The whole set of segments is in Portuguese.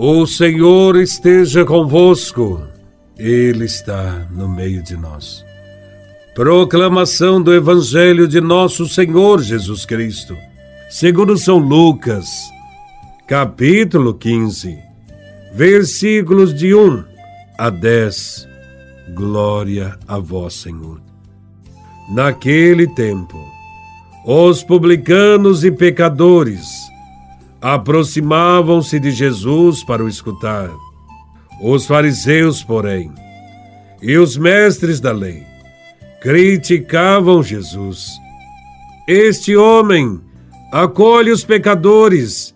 O Senhor esteja convosco, Ele está no meio de nós. Proclamação do Evangelho de Nosso Senhor Jesus Cristo, segundo São Lucas, capítulo 15, versículos de 1 a 10. Glória a Vós, Senhor. Naquele tempo, os publicanos e pecadores aproximavam-se de Jesus para o escutar. Os fariseus, porém, e os mestres da lei criticavam Jesus. Este homem acolhe os pecadores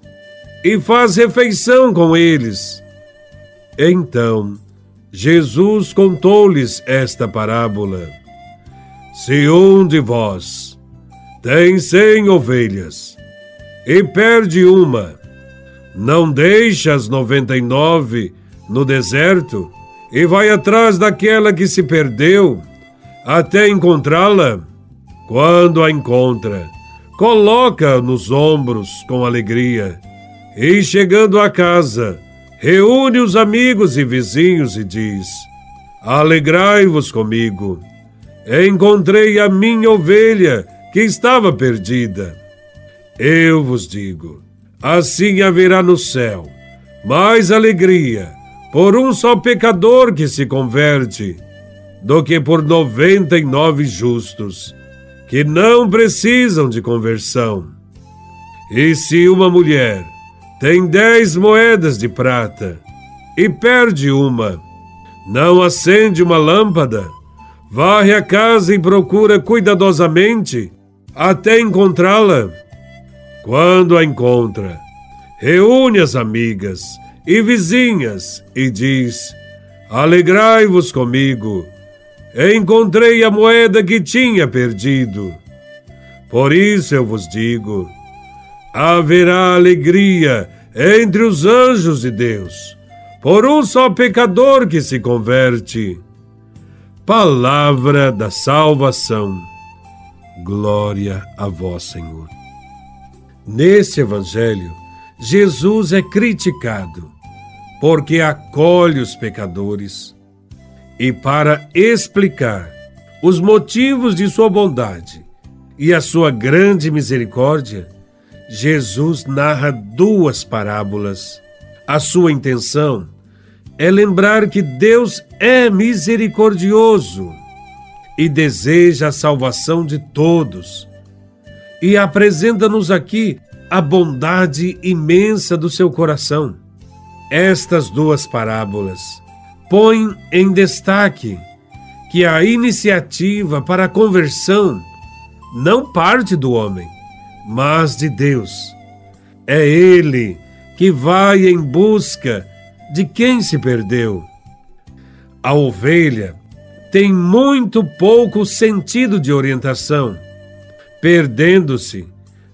e faz refeição com eles. Então, Jesus contou-lhes esta parábola: Se um de vós tem cem ovelhas e perde uma. Não deixa as noventa e nove no deserto e vai atrás daquela que se perdeu até encontrá-la. Quando a encontra, coloca nos ombros com alegria e, chegando à casa, reúne os amigos e vizinhos e diz: Alegrai-vos comigo. Encontrei a minha ovelha que estava perdida. Eu vos digo: assim haverá no céu mais alegria por um só pecador que se converte do que por noventa e nove justos que não precisam de conversão. E se uma mulher tem dez moedas de prata e perde uma, não acende uma lâmpada, varre a casa e procura cuidadosamente até encontrá-la. Quando a encontra, reúne as amigas e vizinhas e diz: Alegrai-vos comigo, encontrei a moeda que tinha perdido. Por isso eu vos digo: haverá alegria entre os anjos de Deus, por um só pecador que se converte. Palavra da salvação. Glória a vós, Senhor. Nesse evangelho, Jesus é criticado porque acolhe os pecadores e para explicar os motivos de sua bondade e a sua grande misericórdia, Jesus narra duas parábolas. A sua intenção é lembrar que Deus é misericordioso e deseja a salvação de todos e apresenta-nos aqui a bondade imensa do seu coração. Estas duas parábolas põem em destaque que a iniciativa para a conversão não parte do homem, mas de Deus. É Ele que vai em busca de quem se perdeu. A ovelha tem muito pouco sentido de orientação Perdendo-se,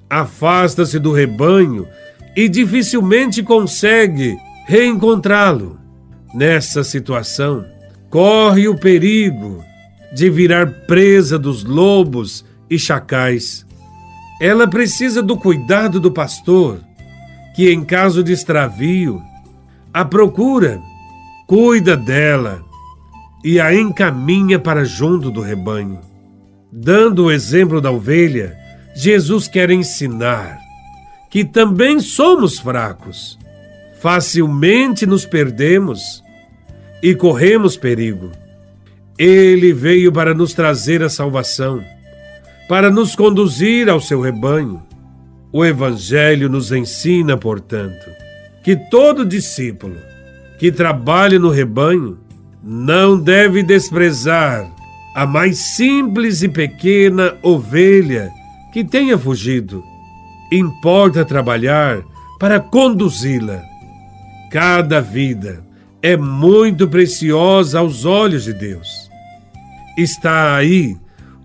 afasta-se do rebanho e dificilmente consegue reencontrá-lo. Nessa situação, corre o perigo de virar presa dos lobos e chacais. Ela precisa do cuidado do pastor, que, em caso de extravio, a procura, cuida dela e a encaminha para junto do rebanho. Dando o exemplo da ovelha, Jesus quer ensinar que também somos fracos, facilmente nos perdemos e corremos perigo. Ele veio para nos trazer a salvação, para nos conduzir ao seu rebanho. O Evangelho nos ensina, portanto, que todo discípulo que trabalha no rebanho não deve desprezar a mais simples e pequena ovelha que tenha fugido. Importa trabalhar para conduzi-la. Cada vida é muito preciosa aos olhos de Deus. Está aí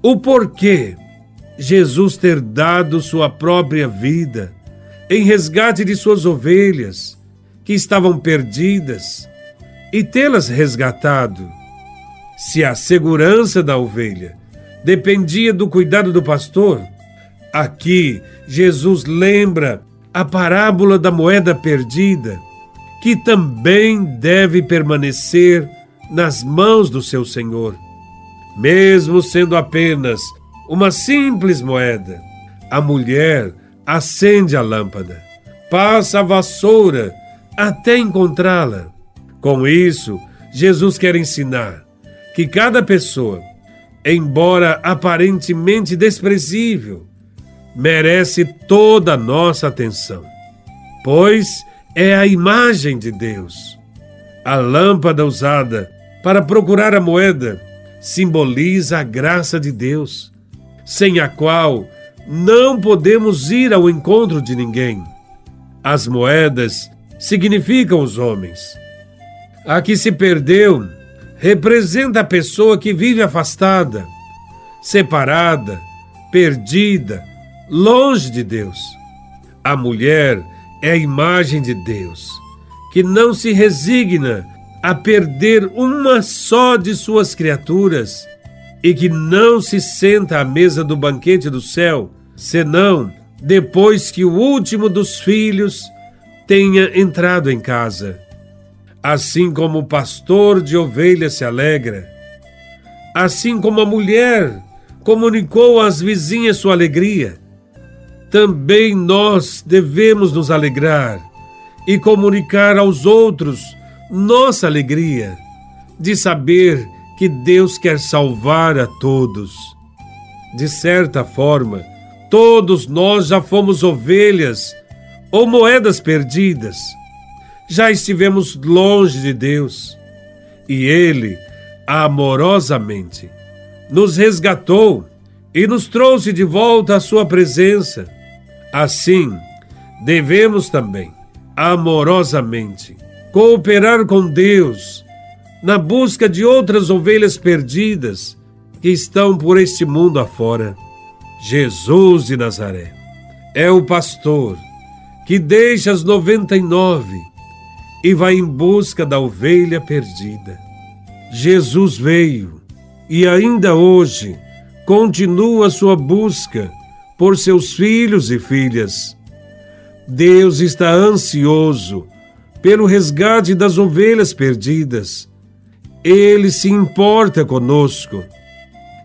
o porquê Jesus ter dado sua própria vida em resgate de suas ovelhas que estavam perdidas e tê-las resgatado se a segurança da ovelha dependia do cuidado do pastor, aqui Jesus lembra a parábola da moeda perdida, que também deve permanecer nas mãos do seu Senhor. Mesmo sendo apenas uma simples moeda, a mulher acende a lâmpada, passa a vassoura até encontrá-la. Com isso, Jesus quer ensinar que cada pessoa, embora aparentemente desprezível, merece toda a nossa atenção, pois é a imagem de Deus. A lâmpada usada para procurar a moeda simboliza a graça de Deus, sem a qual não podemos ir ao encontro de ninguém. As moedas significam os homens. A que se perdeu representa a pessoa que vive afastada, separada, perdida, longe de Deus. A mulher é a imagem de Deus, que não se resigna a perder uma só de suas criaturas e que não se senta à mesa do banquete do céu, senão depois que o último dos filhos tenha entrado em casa. Assim como o pastor de ovelhas se alegra, assim como a mulher comunicou às vizinhas sua alegria, também nós devemos nos alegrar e comunicar aos outros nossa alegria de saber que Deus quer salvar a todos. De certa forma, todos nós já fomos ovelhas ou moedas perdidas. Já estivemos longe de Deus e Ele, amorosamente, nos resgatou e nos trouxe de volta à Sua presença. Assim, devemos também, amorosamente, cooperar com Deus na busca de outras ovelhas perdidas que estão por este mundo afora. Jesus de Nazaré é o pastor que deixa as 99 e vai em busca da ovelha perdida. Jesus veio e ainda hoje continua sua busca por seus filhos e filhas. Deus está ansioso pelo resgate das ovelhas perdidas. Ele se importa conosco.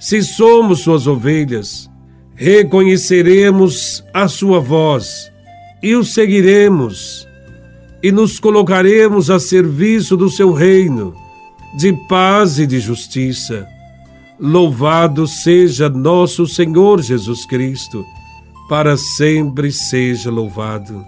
Se somos suas ovelhas, reconheceremos a sua voz e o seguiremos e nos colocaremos a serviço do seu reino de paz e de justiça. Louvado seja nosso Senhor Jesus Cristo, para sempre seja louvado.